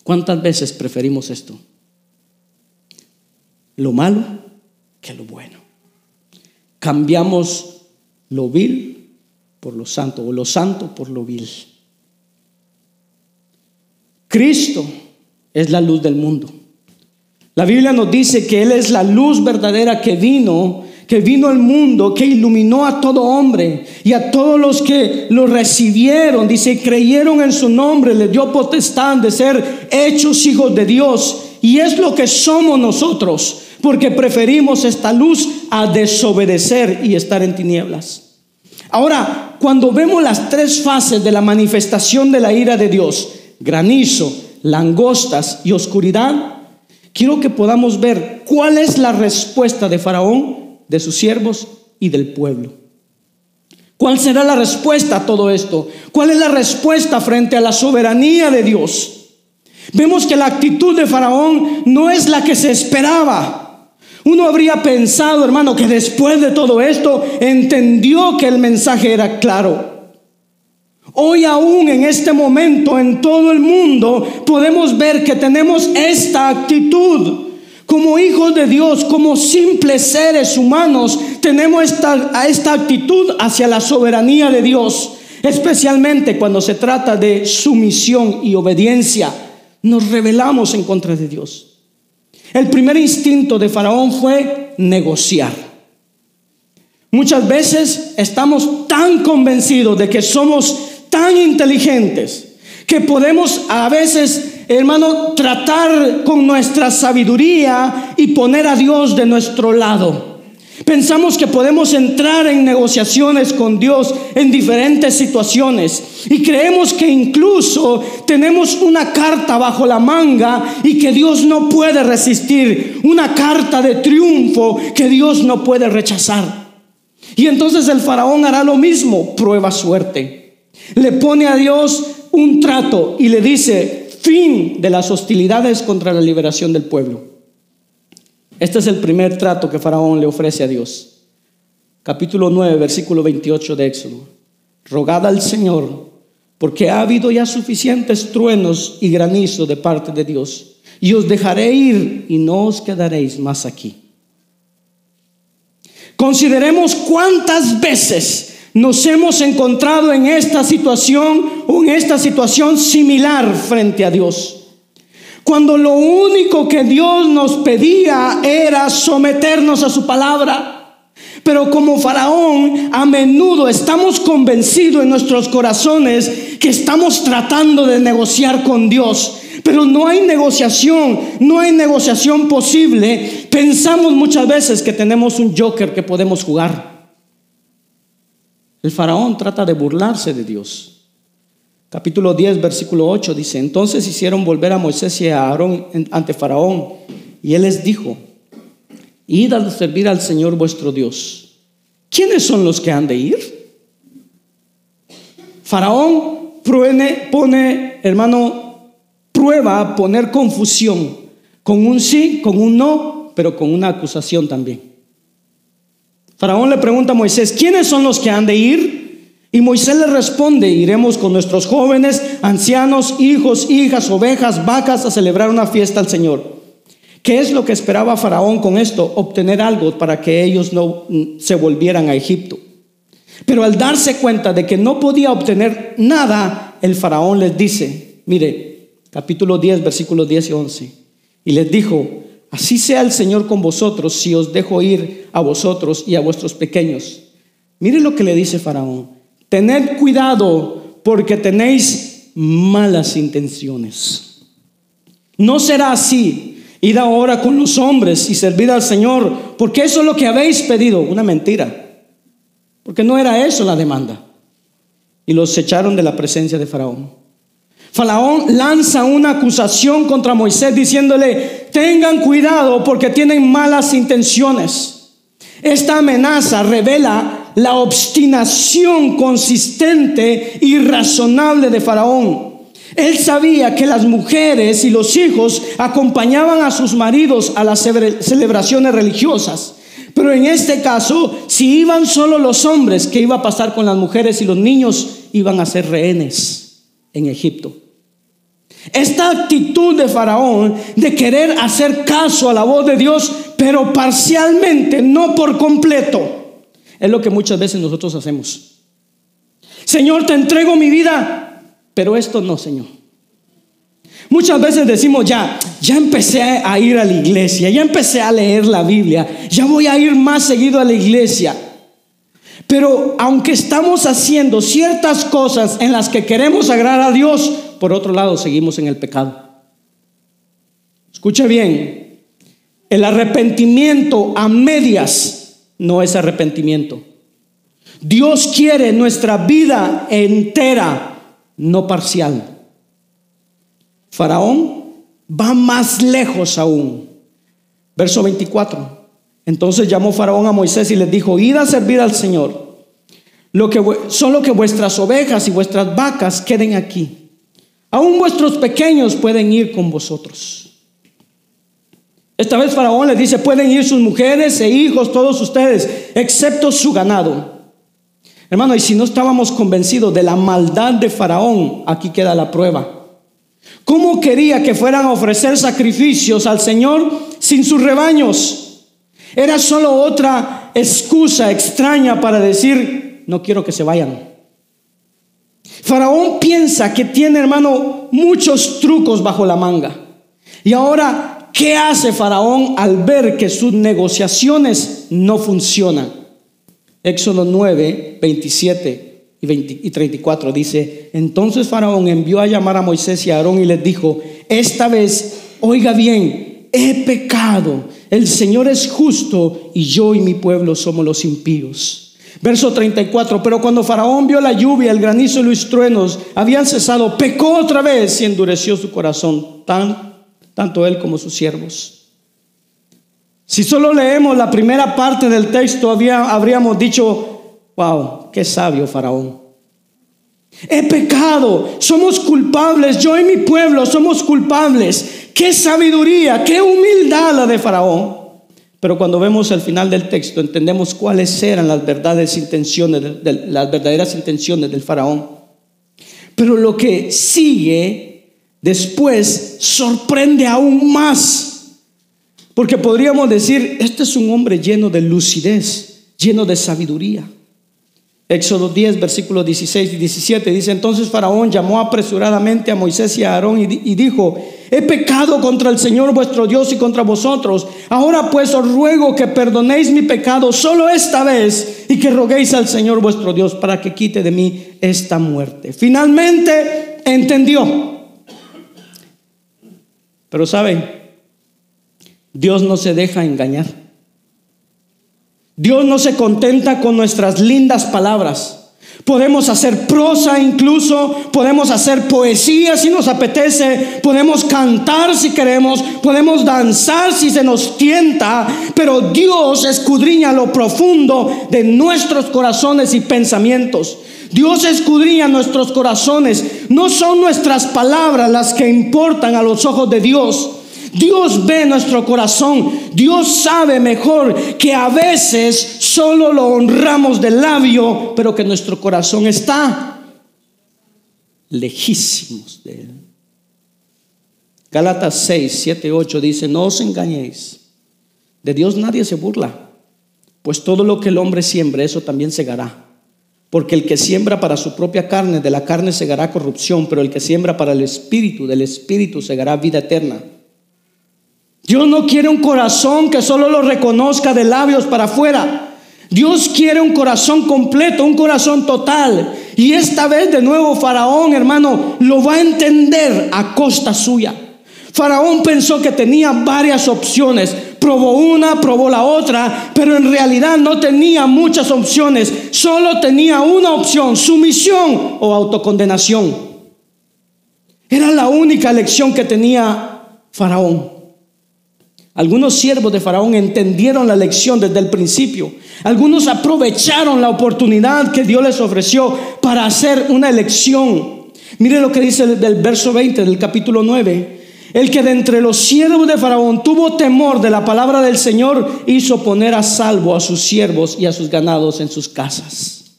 ¿Cuántas veces preferimos esto? Lo malo que lo bueno. Cambiamos lo vil por lo santo o lo santo por lo vil. Cristo es la luz del mundo. La Biblia nos dice que Él es la luz verdadera que vino, que vino al mundo, que iluminó a todo hombre y a todos los que lo recibieron. Dice, creyeron en su nombre, le dio potestad de ser hechos hijos de Dios. Y es lo que somos nosotros, porque preferimos esta luz a desobedecer y estar en tinieblas. Ahora, cuando vemos las tres fases de la manifestación de la ira de Dios, granizo, langostas y oscuridad, quiero que podamos ver cuál es la respuesta de Faraón, de sus siervos y del pueblo. ¿Cuál será la respuesta a todo esto? ¿Cuál es la respuesta frente a la soberanía de Dios? Vemos que la actitud de Faraón no es la que se esperaba. Uno habría pensado, hermano, que después de todo esto entendió que el mensaje era claro. Hoy aún en este momento en todo el mundo podemos ver que tenemos esta actitud. Como hijos de Dios, como simples seres humanos, tenemos esta, esta actitud hacia la soberanía de Dios, especialmente cuando se trata de sumisión y obediencia. Nos rebelamos en contra de Dios. El primer instinto de Faraón fue negociar. Muchas veces estamos tan convencidos de que somos tan inteligentes que podemos a veces, hermano, tratar con nuestra sabiduría y poner a Dios de nuestro lado. Pensamos que podemos entrar en negociaciones con Dios en diferentes situaciones y creemos que incluso tenemos una carta bajo la manga y que Dios no puede resistir, una carta de triunfo que Dios no puede rechazar. Y entonces el faraón hará lo mismo, prueba suerte. Le pone a Dios un trato y le dice, fin de las hostilidades contra la liberación del pueblo. Este es el primer trato que Faraón le ofrece a Dios. Capítulo 9, versículo 28 de Éxodo. rogad al Señor, porque ha habido ya suficientes truenos y granizo de parte de Dios, y os dejaré ir y no os quedaréis más aquí. Consideremos cuántas veces nos hemos encontrado en esta situación o en esta situación similar frente a Dios. Cuando lo único que Dios nos pedía era someternos a su palabra. Pero como faraón, a menudo estamos convencidos en nuestros corazones que estamos tratando de negociar con Dios. Pero no hay negociación, no hay negociación posible. Pensamos muchas veces que tenemos un joker que podemos jugar. El faraón trata de burlarse de Dios. Capítulo 10, versículo 8 dice, entonces hicieron volver a Moisés y a Aarón ante Faraón y él les dijo, id a servir al Señor vuestro Dios. ¿Quiénes son los que han de ir? Faraón pone, hermano, prueba a poner confusión con un sí, con un no, pero con una acusación también. Faraón le pregunta a Moisés, ¿quiénes son los que han de ir? Y Moisés le responde, iremos con nuestros jóvenes, ancianos, hijos, hijas, ovejas, vacas a celebrar una fiesta al Señor. ¿Qué es lo que esperaba Faraón con esto? Obtener algo para que ellos no mm, se volvieran a Egipto. Pero al darse cuenta de que no podía obtener nada, el Faraón les dice, mire, capítulo 10, versículos 10 y 11, y les dijo, así sea el Señor con vosotros si os dejo ir a vosotros y a vuestros pequeños. Mire lo que le dice Faraón. Tened cuidado porque tenéis malas intenciones. No será así. Id ahora con los hombres y servid al Señor, porque eso es lo que habéis pedido. Una mentira. Porque no era eso la demanda. Y los echaron de la presencia de Faraón. Faraón lanza una acusación contra Moisés diciéndole, tengan cuidado porque tienen malas intenciones. Esta amenaza revela la obstinación consistente y razonable de Faraón. Él sabía que las mujeres y los hijos acompañaban a sus maridos a las celebraciones religiosas. Pero en este caso, si iban solo los hombres, ¿qué iba a pasar con las mujeres y los niños? Iban a ser rehenes en Egipto. Esta actitud de Faraón de querer hacer caso a la voz de Dios, pero parcialmente, no por completo, es lo que muchas veces nosotros hacemos. Señor, te entrego mi vida, pero esto no, Señor. Muchas veces decimos, ya, ya empecé a ir a la iglesia, ya empecé a leer la Biblia, ya voy a ir más seguido a la iglesia. Pero aunque estamos haciendo ciertas cosas en las que queremos agradar a Dios, por otro lado seguimos en el pecado. Escuche bien, el arrepentimiento a medias no es arrepentimiento. Dios quiere nuestra vida entera, no parcial. Faraón va más lejos aún. Verso 24. Entonces llamó Faraón a Moisés y les dijo, id a servir al Señor. Que, solo que vuestras ovejas y vuestras vacas queden aquí. Aún vuestros pequeños pueden ir con vosotros. Esta vez Faraón les dice, pueden ir sus mujeres e hijos, todos ustedes, excepto su ganado. Hermano, y si no estábamos convencidos de la maldad de Faraón, aquí queda la prueba. ¿Cómo quería que fueran a ofrecer sacrificios al Señor sin sus rebaños? Era solo otra excusa extraña para decir, no quiero que se vayan. Faraón piensa que tiene, hermano, muchos trucos bajo la manga. Y ahora ¿Qué hace Faraón al ver que sus negociaciones no funcionan? Éxodo 9, 27 y, 34 dice, entonces Faraón envió a llamar a Moisés y a Aarón y les dijo, esta vez, oiga bien, he pecado, el Señor es justo y yo y mi pueblo somos los impíos. Verso 34, pero cuando Faraón vio la lluvia, el granizo y los truenos habían cesado, pecó otra vez y endureció su corazón tan tanto él como sus siervos. Si solo leemos la primera parte del texto, habríamos dicho, wow, qué sabio faraón. He pecado, somos culpables, yo y mi pueblo somos culpables. Qué sabiduría, qué humildad la de faraón. Pero cuando vemos el final del texto, entendemos cuáles eran las verdaderas intenciones, las verdaderas intenciones del faraón. Pero lo que sigue después sorprende aún más. Porque podríamos decir, este es un hombre lleno de lucidez, lleno de sabiduría. Éxodo 10, versículos 16 y 17 dice, entonces Faraón llamó apresuradamente a Moisés y a Aarón y, dijo, he pecado contra el Señor vuestro Dios y contra vosotros. Ahora pues os ruego que perdonéis mi pecado solo esta vez y que roguéis al Señor vuestro Dios para que quite de mí esta muerte. Finalmente entendió. Pero saben, Dios no se deja engañar. Dios no se contenta con nuestras lindas palabras. Podemos hacer prosa incluso, podemos hacer poesía si nos apetece, podemos cantar si queremos, podemos danzar si se nos tienta, pero Dios escudriña lo profundo de nuestros corazones y pensamientos. Dios escudriña nuestros corazones. No son nuestras palabras las que importan a los ojos de Dios. Dios ve nuestro corazón. Dios sabe mejor que a veces solo lo honramos del labio, pero que nuestro corazón está lejísimos de Él. Gálatas 6, 7, 8 dice, no os engañéis. De Dios nadie se burla, pues todo lo que el hombre siembra, eso también segará. Porque el que siembra para su propia carne, de la carne segará corrupción, pero el que siembra para el espíritu, del espíritu segará vida eterna. Dios no quiere un corazón que solo lo reconozca de labios para afuera. Dios quiere un corazón completo, un corazón total. Y esta vez de nuevo Faraón, hermano, lo va a entender a costa suya. Faraón pensó que tenía varias opciones. Probó una, probó la otra, pero en realidad no tenía muchas opciones. Solo tenía una opción, sumisión o autocondenación. Era la única elección que tenía Faraón. Algunos siervos de Faraón entendieron la lección desde el principio. Algunos aprovecharon la oportunidad que Dios les ofreció para hacer una elección. Mire lo que dice del verso 20 del capítulo 9. El que de entre los siervos de Faraón tuvo temor de la palabra del Señor hizo poner a salvo a sus siervos y a sus ganados en sus casas.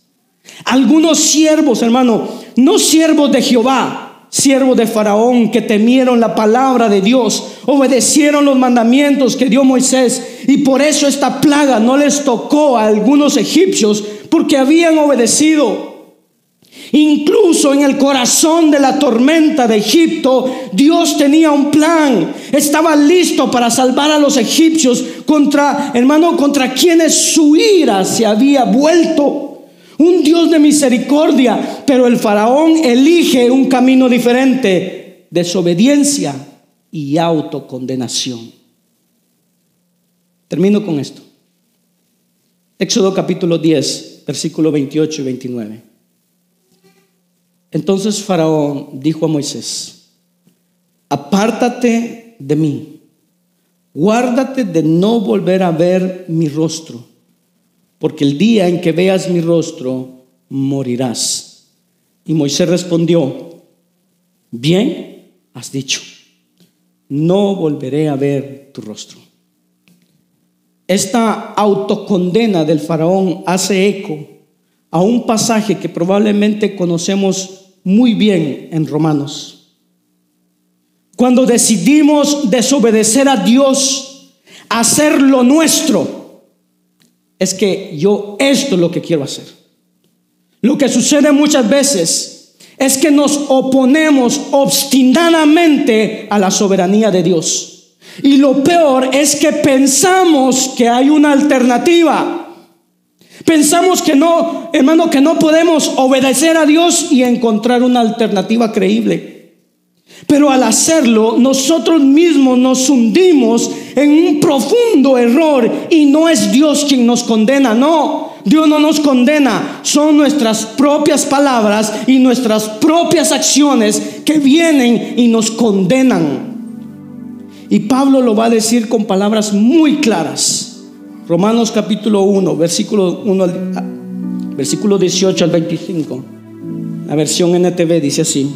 Algunos siervos, hermano, no siervos de Jehová, siervos de Faraón que temieron la palabra de Dios, obedecieron los mandamientos que dio Moisés y por eso esta plaga no les tocó a algunos egipcios porque habían obedecido. Incluso en el corazón de la tormenta de Egipto, Dios tenía un plan. Estaba listo para salvar a los egipcios contra, hermano, contra quienes su ira se había vuelto un Dios de misericordia, pero el faraón elige un camino diferente, desobediencia y autocondenación. Termino con esto. Éxodo capítulo 10, versículo 28 y 29. Entonces Faraón dijo a Moisés, apártate de mí, guárdate de no volver a ver mi rostro porque el día en que veas mi rostro, morirás. Y Moisés respondió, bien has dicho, no volveré a ver tu rostro. Esta autocondena del faraón hace eco a un pasaje que probablemente conocemos muy bien en Romanos. Cuando decidimos desobedecer a Dios, hacer lo nuestro, es que yo esto es lo que quiero hacer. Lo que sucede muchas veces es que nos oponemos obstinadamente a la soberanía de Dios. Y lo peor es que pensamos que hay una alternativa. Pensamos que no, hermano, que no podemos obedecer a Dios y encontrar una alternativa creíble. Pero al hacerlo, nosotros mismos nos hundimos en un profundo error y no es Dios quien nos condena, no. Dios no nos condena, son nuestras propias palabras y nuestras propias acciones que vienen y nos condenan. Y Pablo lo va a decir con palabras muy claras. Romanos capítulo 1, versículo 1 versículo 18 al 25. La versión NTV dice así: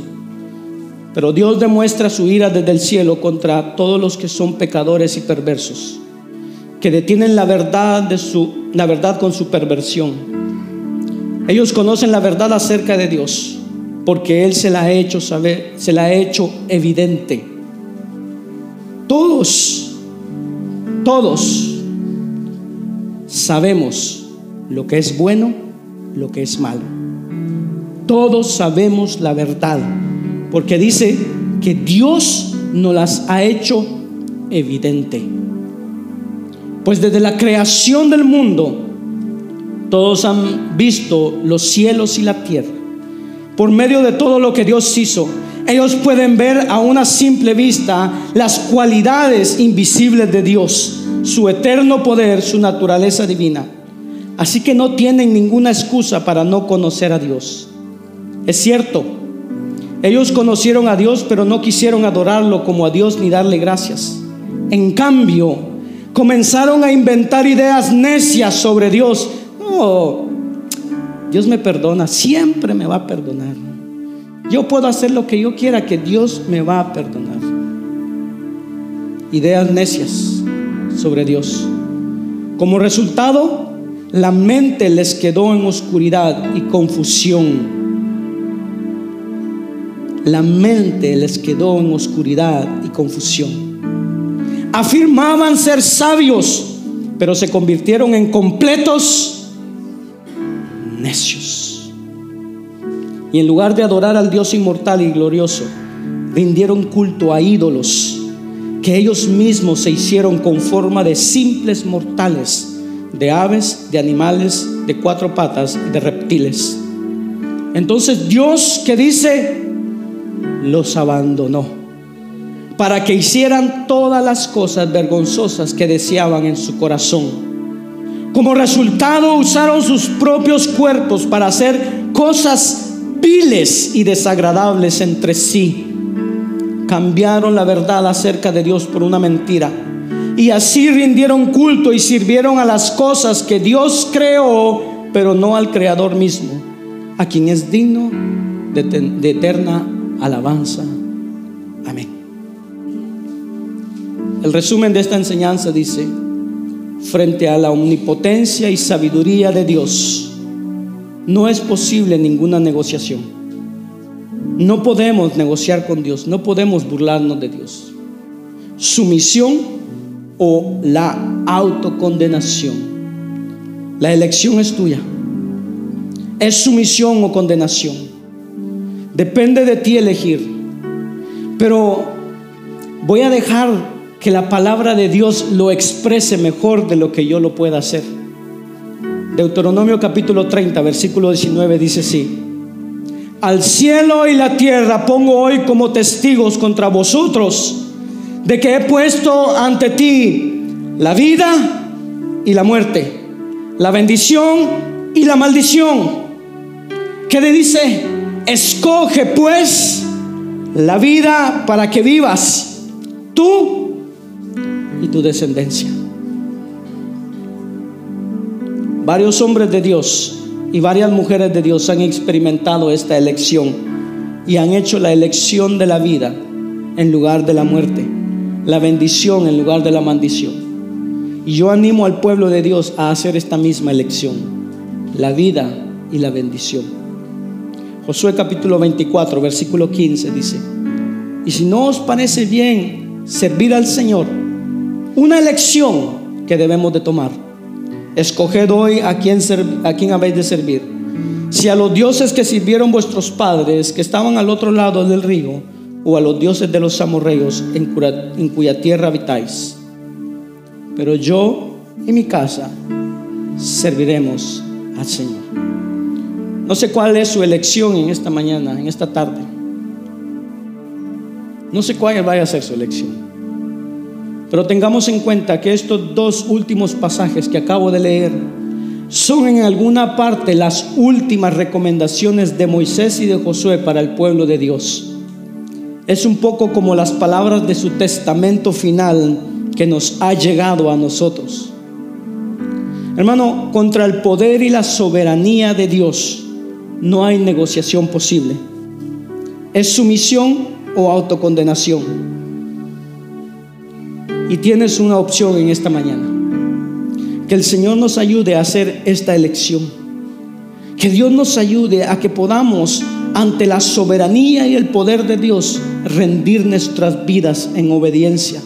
pero Dios demuestra su ira desde el cielo contra todos los que son pecadores y perversos, que detienen la verdad de su verdad con su perversión. Ellos conocen la verdad acerca de Dios porque él se la ha hecho saber, se la ha hecho evidente. Todos todos sabemos lo que es bueno, lo que es malo. Todos sabemos la verdad, porque dice que Dios nos las ha hecho evidente. Pues desde la creación del mundo, todos han visto los cielos y la tierra. Por medio de todo lo que Dios hizo, ellos pueden ver a una simple vista las cualidades invisibles de Dios, su eterno poder, su naturaleza divina. Así que no tienen ninguna excusa para no conocer a Dios. Es cierto, ellos conocieron a Dios, pero no quisieron adorarlo como a Dios ni darle gracias. En cambio, comenzaron a inventar ideas necias sobre Dios. Oh, Dios me perdona, siempre me va a perdonar. Yo puedo hacer lo que yo quiera, que Dios me va a perdonar. Ideas necias sobre Dios. Como resultado, la mente les quedó en oscuridad y confusión. La mente les quedó en oscuridad y confusión. Afirmaban ser sabios, pero se convirtieron en completos necios. Y en lugar de adorar al Dios inmortal y glorioso, rindieron culto a ídolos que ellos mismos se hicieron con forma de simples mortales, de aves, de animales, de cuatro patas y de reptiles. Entonces Dios que dice, los abandonó para que hicieran todas las cosas vergonzosas que deseaban en su corazón. Como resultado usaron sus propios cuerpos para hacer cosas viles y desagradables entre sí. Cambiaron la verdad acerca de Dios por una mentira. Y así rindieron culto y sirvieron a las cosas que Dios creó, pero no al Creador mismo, a quien es digno de, de eterna alabanza. Amén. El resumen de esta enseñanza dice, frente a la omnipotencia y sabiduría de Dios, no es posible ninguna negociación. No podemos negociar con Dios, no podemos burlarnos de Dios. Sumisión o la autocondenación. La elección es tuya. Es sumisión o condenación. Depende de ti elegir. Pero voy a dejar que la palabra de Dios lo exprese mejor de lo que yo lo pueda hacer. Deuteronomio capítulo 30, versículo 19 dice así. Al cielo y la tierra pongo hoy como testigos contra vosotros de que he puesto ante ti la vida y la muerte, la bendición y la maldición. ¿Qué le dice? Escoge pues la vida para que vivas tú y tu descendencia. Varios hombres de Dios y varias mujeres de Dios han experimentado esta elección y han hecho la elección de la vida en lugar de la muerte, la bendición en lugar de la maldición. Y yo animo al pueblo de Dios a hacer esta misma elección, la vida y la bendición. Josué capítulo 24, versículo 15 dice, y si no os parece bien servir al Señor, una elección que debemos de tomar Escoged hoy a quién, a quién habéis de servir. Si a los dioses que sirvieron vuestros padres, que estaban al otro lado del río, o a los dioses de los amorreos en en cuya tierra habitáis. Pero yo y mi casa serviremos al Señor. No sé cuál es su elección en esta mañana, en esta tarde. No sé cuál vaya a ser su elección. Pero tengamos en cuenta que estos dos últimos pasajes que acabo de leer son en alguna parte las últimas recomendaciones de Moisés y de Josué para el pueblo de Dios. Es un poco como las palabras de su testamento final que nos ha llegado a nosotros. Hermano, contra el poder y la soberanía de Dios no hay negociación posible. Es sumisión o autocondenación. Y tienes una opción en esta mañana. Que el Señor nos ayude a hacer esta elección. Que Dios nos ayude a que podamos, ante la soberanía y el poder de Dios, rendir nuestras vidas en obediencia.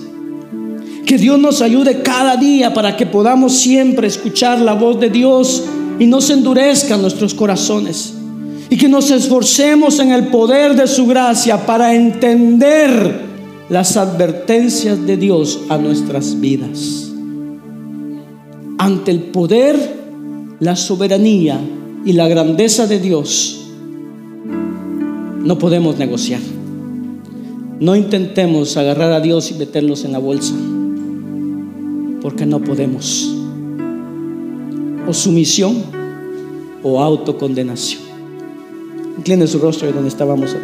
Que Dios nos ayude cada día para que podamos siempre escuchar la voz de Dios y no se endurezcan nuestros corazones. Y que nos esforcemos en el poder de su gracia para entender las advertencias de Dios a nuestras vidas. Ante el poder, la soberanía y la grandeza de Dios, no podemos negociar. No intentemos agarrar a Dios y meterlos en la bolsa, porque no podemos. O sumisión o autocondenación. Incline su rostro de donde estábamos.